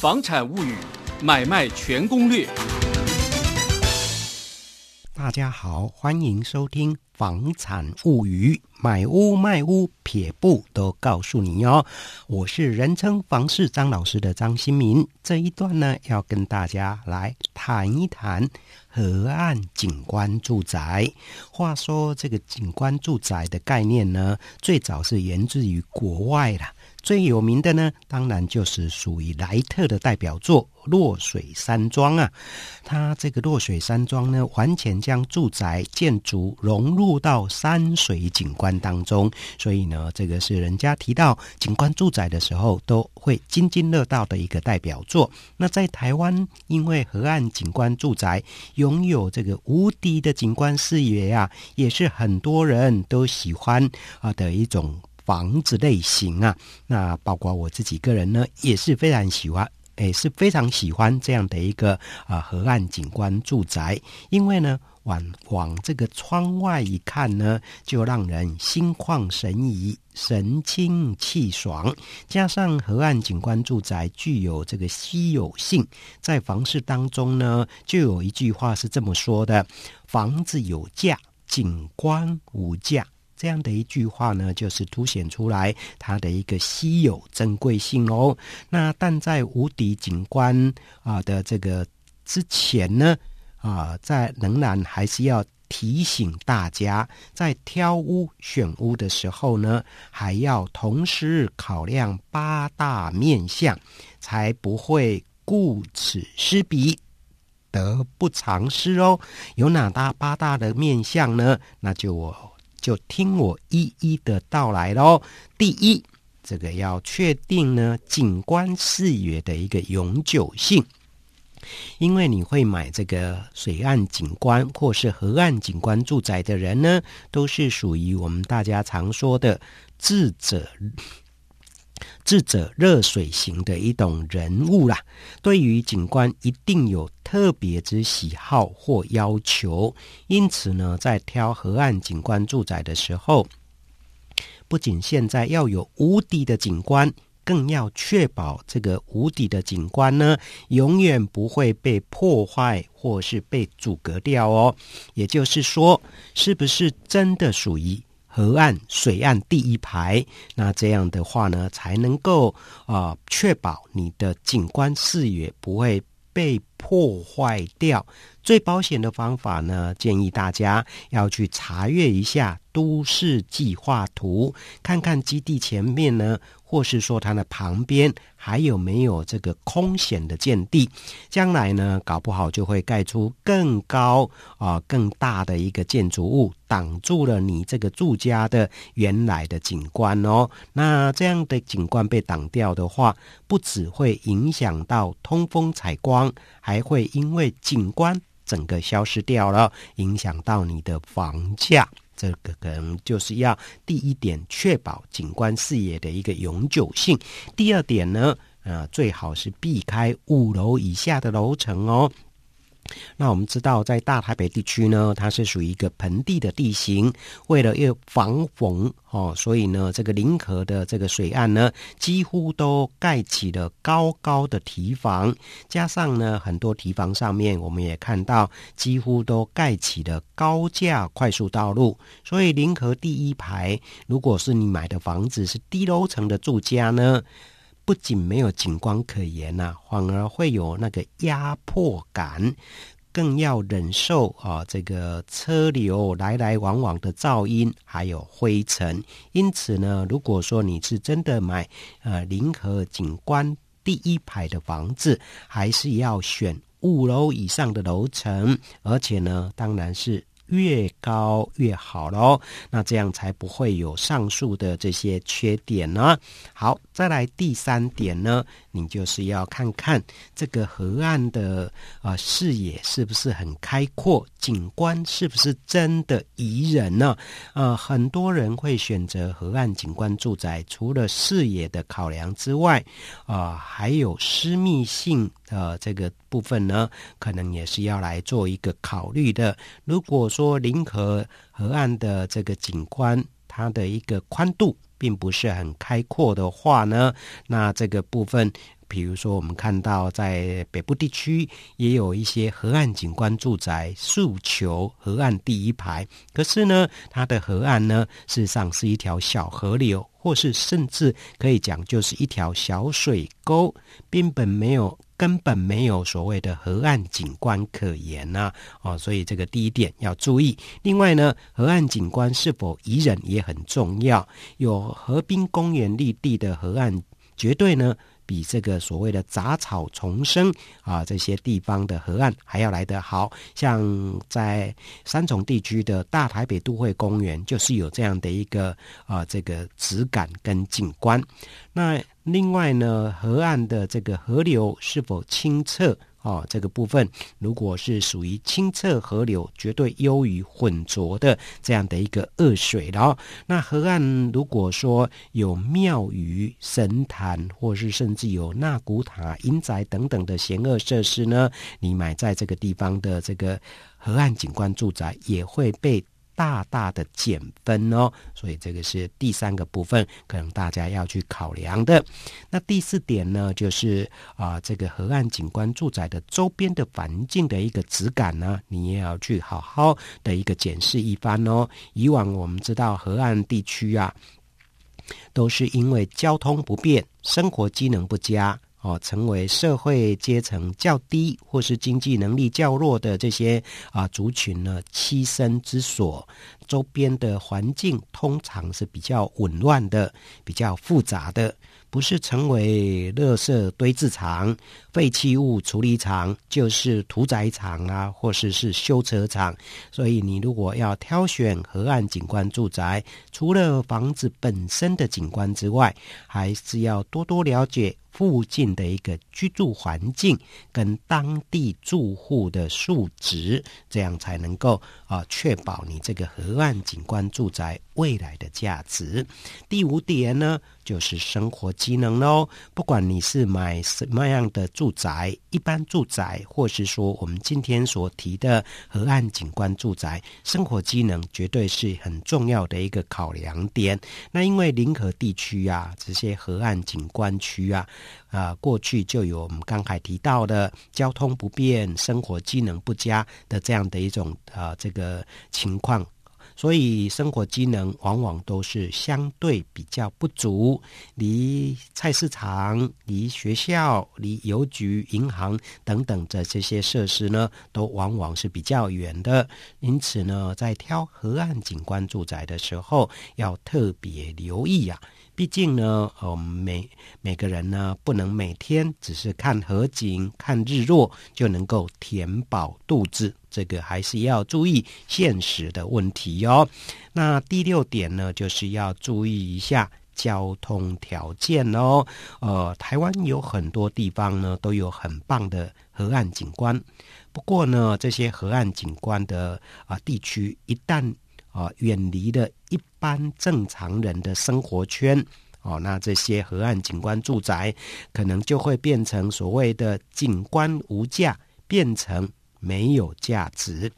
房产物语买卖全攻略。大家好，欢迎收听《房产物语》，买屋卖屋撇步都告诉你哦。我是人称房市张老师的张新民。这一段呢，要跟大家来谈一谈河岸景观住宅。话说，这个景观住宅的概念呢，最早是源自于国外的。最有名的呢，当然就是属于莱特的代表作《落水山庄》啊。它这个落水山庄呢，完全将住宅建筑融入到山水景观当中，所以呢，这个是人家提到景观住宅的时候都会津津乐道的一个代表作。那在台湾，因为河岸景观住宅拥有这个无敌的景观视野呀，也是很多人都喜欢啊的一种。房子类型啊，那包括我自己个人呢，也是非常喜欢，也是非常喜欢这样的一个啊河岸景观住宅，因为呢，往往这个窗外一看呢，就让人心旷神怡、神清气爽。加上河岸景观住宅具有这个稀有性，在房市当中呢，就有一句话是这么说的：“房子有价，景观无价。”这样的一句话呢，就是凸显出来它的一个稀有珍贵性哦。那但在无敌景观啊的这个之前呢，啊，在仍然还是要提醒大家，在挑屋选屋的时候呢，还要同时考量八大面相，才不会顾此失彼，得不偿失哦。有哪大八大的面相呢？那就我。就听我一一的道来喽。第一，这个要确定呢，景观视野的一个永久性，因为你会买这个水岸景观或是河岸景观住宅的人呢，都是属于我们大家常说的智者。智者热水型的一种人物啦，对于景观一定有特别之喜好或要求，因此呢，在挑河岸景观住宅的时候，不仅现在要有无敌的景观，更要确保这个无敌的景观呢，永远不会被破坏或是被阻隔掉哦。也就是说，是不是真的属于？河岸、水岸第一排，那这样的话呢，才能够啊，呃，确保你的景观视野不会被破坏掉。最保险的方法呢，建议大家要去查阅一下都市计划图，看看基地前面呢，或是说它的旁边还有没有这个空闲的建地。将来呢，搞不好就会盖出更高啊、更大的一个建筑物，挡住了你这个住家的原来的景观哦。那这样的景观被挡掉的话，不只会影响到通风采光，还会因为景观。整个消失掉了，影响到你的房价，这个可能就是要第一点确保景观视野的一个永久性。第二点呢，呃，最好是避开五楼以下的楼层哦。那我们知道，在大台北地区呢，它是属于一个盆地的地形，为了要防洪哦，所以呢，这个临河的这个水岸呢，几乎都盖起了高高的堤防，加上呢，很多堤防上面我们也看到，几乎都盖起了高架快速道路，所以临河第一排，如果是你买的房子是低楼层的住家呢，不仅没有景观可言呐、反而会有那个压迫感，更要忍受啊这个车流来来往往的噪音，还有灰尘。因此呢，如果说你是真的买呃临河景观第一排的房子，还是要选五楼以上的楼层，而且呢，当然是。越高越好喽，那这样才不会有上述的这些缺点呢。好，再来第三点呢，你就是要看看这个河岸的啊、呃、视野是不是很开阔，景观是不是真的宜人呢？呃，很多人会选择河岸景观住宅，除了视野的考量之外，啊、呃，还有私密性的这个部分呢，可能也是要来做一个考虑的。如果说临河河岸的这个景观，它的一个宽度并不是很开阔的话呢，那这个部分比如说我们看到在北部地区也有一些河岸景观住宅，诉求河岸第一排。可是呢，它的河岸呢，事实上是一条小河流，或是甚至可以讲就是一条小水沟，根本没有。根本没有所谓的河岸景观可言呐、哦，所以这个第一点要注意。另外呢，河岸景观是否宜人也很重要。有河滨公园绿地的河岸，绝对呢。比这个所谓的杂草丛生啊，这些地方的河岸还要来得好。像在三重地区的大台北都会公园，就是有这样的一个啊，这个质感跟景观。那另外呢，河岸的这个河流是否清澈？哦，这个部分如果是属于清澈河流，绝对优于浑浊的这样的一个恶水然后。那河岸如果说有庙宇、神坛，或是甚至有纳古塔、阴宅等等的险恶设施呢，你买在这个地方的这个河岸景观住宅也会被。大大的减分哦，所以这个是第三个部分，可能大家要去考量的。那第四点呢，就是啊、这个河岸景观住宅的周边的环境的一个质感呢，你也要去好好的一个检视一番哦。以往我们知道河岸地区啊，都是因为交通不便、生活机能不佳。哦，成为社会阶层较低或是经济能力较弱的这些啊族群呢栖身之所，周边的环境通常是比较紊乱的、比较复杂的。不是成为垃圾堆置场、废弃物处理场，就是屠宰场啊，或是是修车厂。所以，你如果要挑选河岸景观住宅，除了房子本身的景观之外，还是要多多了解附近的一个居住环境跟当地住户的数值，这样才能够啊确保你这个河岸景观住宅未来的价值。第五点呢，就是生活机能喽，不管你是买什么样的住宅，一般住宅，或是说我们今天所提的河岸景观住宅，生活机能绝对是很重要的一个考量点。那因为临河地区啊，这些河岸景观区啊，啊，过去就有我们刚才提到的交通不便、生活机能不佳的这样的一种啊这个情况。所以生活机能往往都是相对比较不足，离菜市场、离学校、离邮局、银行等等的这些设施呢，都往往是比较远的。因此呢，在挑河岸景观住宅的时候，要特别留意啊。毕竟呢，呃，每每个人呢，不能每天只是看河景、看日落就能够填饱肚子，这个还是要注意现实的问题哦。那第六点呢，就是要注意一下交通条件哦。呃，台湾有很多地方呢，都有很棒的河岸景观，不过呢，这些河岸景观的啊、地区一旦啊，远离了一般正常人的生活圈哦，那这些河岸景观住宅可能就会变成所谓的景观无价，变成没有价值。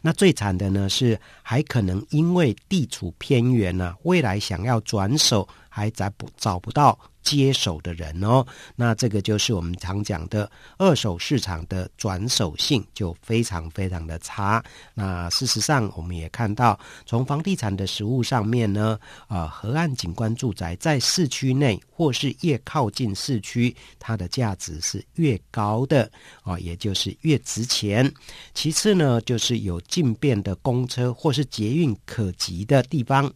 那最惨的呢，是还可能因为地处偏远呢、啊，未来想要转手还找不找不到。接手的人哦，那这个就是我们常讲的二手市场的转手性就非常非常的差。那事实上，我们也看到，从房地产的实物上面呢，啊，河岸景观住宅在市区内或是越靠近市区，它的价值是越高的啊，也就是越值钱。其次呢，就是有进便的公车或是捷运可及的地方。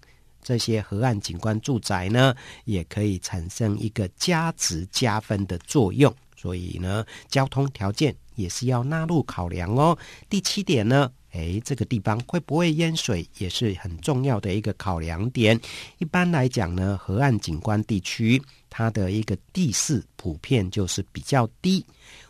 这些河岸景观住宅呢，也可以产生一个加值加分的作用，所以呢，交通条件也是要纳入考量哦。第七点呢，诶，这个地方会不会淹水，也是很重要的一个考量点。一般来讲呢，河岸景观地区它的一个地势普遍就是比较低，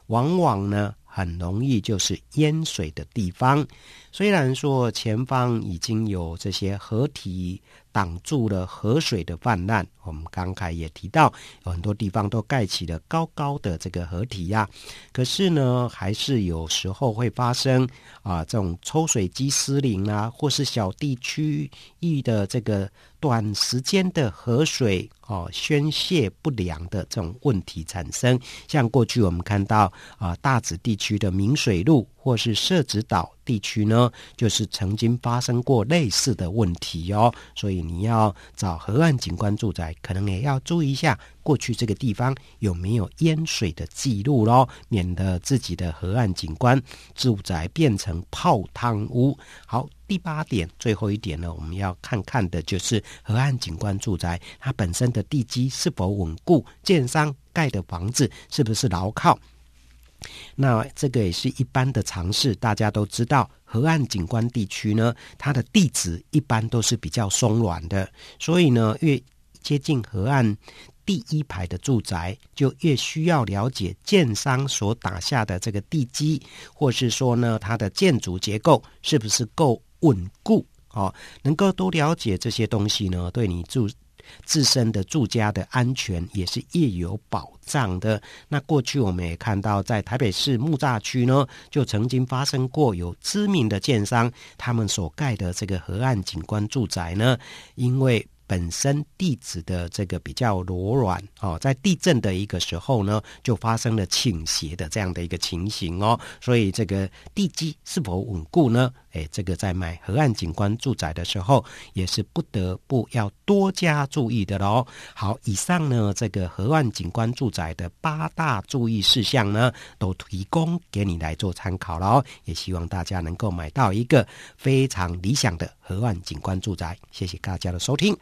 往往呢。很容易就是淹水的地方。虽然说前方已经有这些河堤挡住了河水的泛滥。我们刚才也提到，有很多地方都盖起了高高的这个河堤呀，可是呢，还是有时候会发生啊，这种抽水机失灵啊，或是小地区域的这个短时间的河水哦宣泄不良的这种问题产生。像过去我们看到啊，大直地区的明水路或是社子岛地区呢，就是曾经发生过类似的问题哦。所以你要找河岸景观住宅，可能也要注意一下。过去这个地方有没有淹水的记录咯，免得自己的河岸景观住宅变成泡汤屋。好，第八点，最后一点呢，我们要看看的就是河岸景观住宅它本身的地基是否稳固，建商盖的房子是不是牢靠。那这个也是一般的常识，大家都知道，河岸景观地区呢，它的地质一般都是比较松软的，所以呢，越接近河岸。第一排的住宅就越需要了解建商所打下的这个地基，或是说呢，它的建筑结构是不是够稳固哦？能够多了解这些东西呢，对你住自身的住家的安全也是越有保障的。那过去我们也看到，在台北市木栅区呢，就曾经发生过有知名的建商，他们所盖的这个河岸景观住宅呢，因为本身地址的这个比较柔软哦，在地震的一个时候呢，就发生了倾斜的这样的一个情形哦，所以这个地基是否稳固呢？诶，这个在买河岸景观住宅的时候，也是不得不要多加注意的喽。好，以上呢，这个河岸景观住宅的八大注意事项呢，都提供给你来做参考了哦。也希望大家能够买到一个非常理想的河岸景观住宅。谢谢大家的收听。